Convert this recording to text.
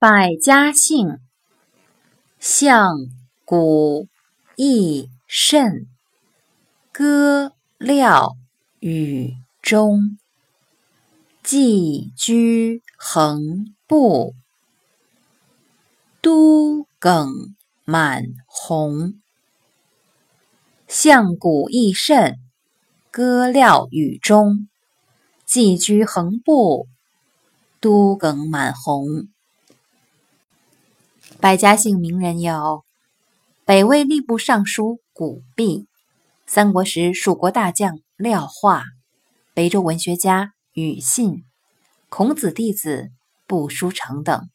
百家姓：象、古、义、慎、歌、廖、与、钟。寄居横布，都耿满红。象、古、义、慎、歌、廖、与、钟。寄居横布，都耿满红。百家姓名人有：北魏吏部尚书古弼，三国时蜀国大将廖化，北周文学家庾信，孔子弟子步书成等。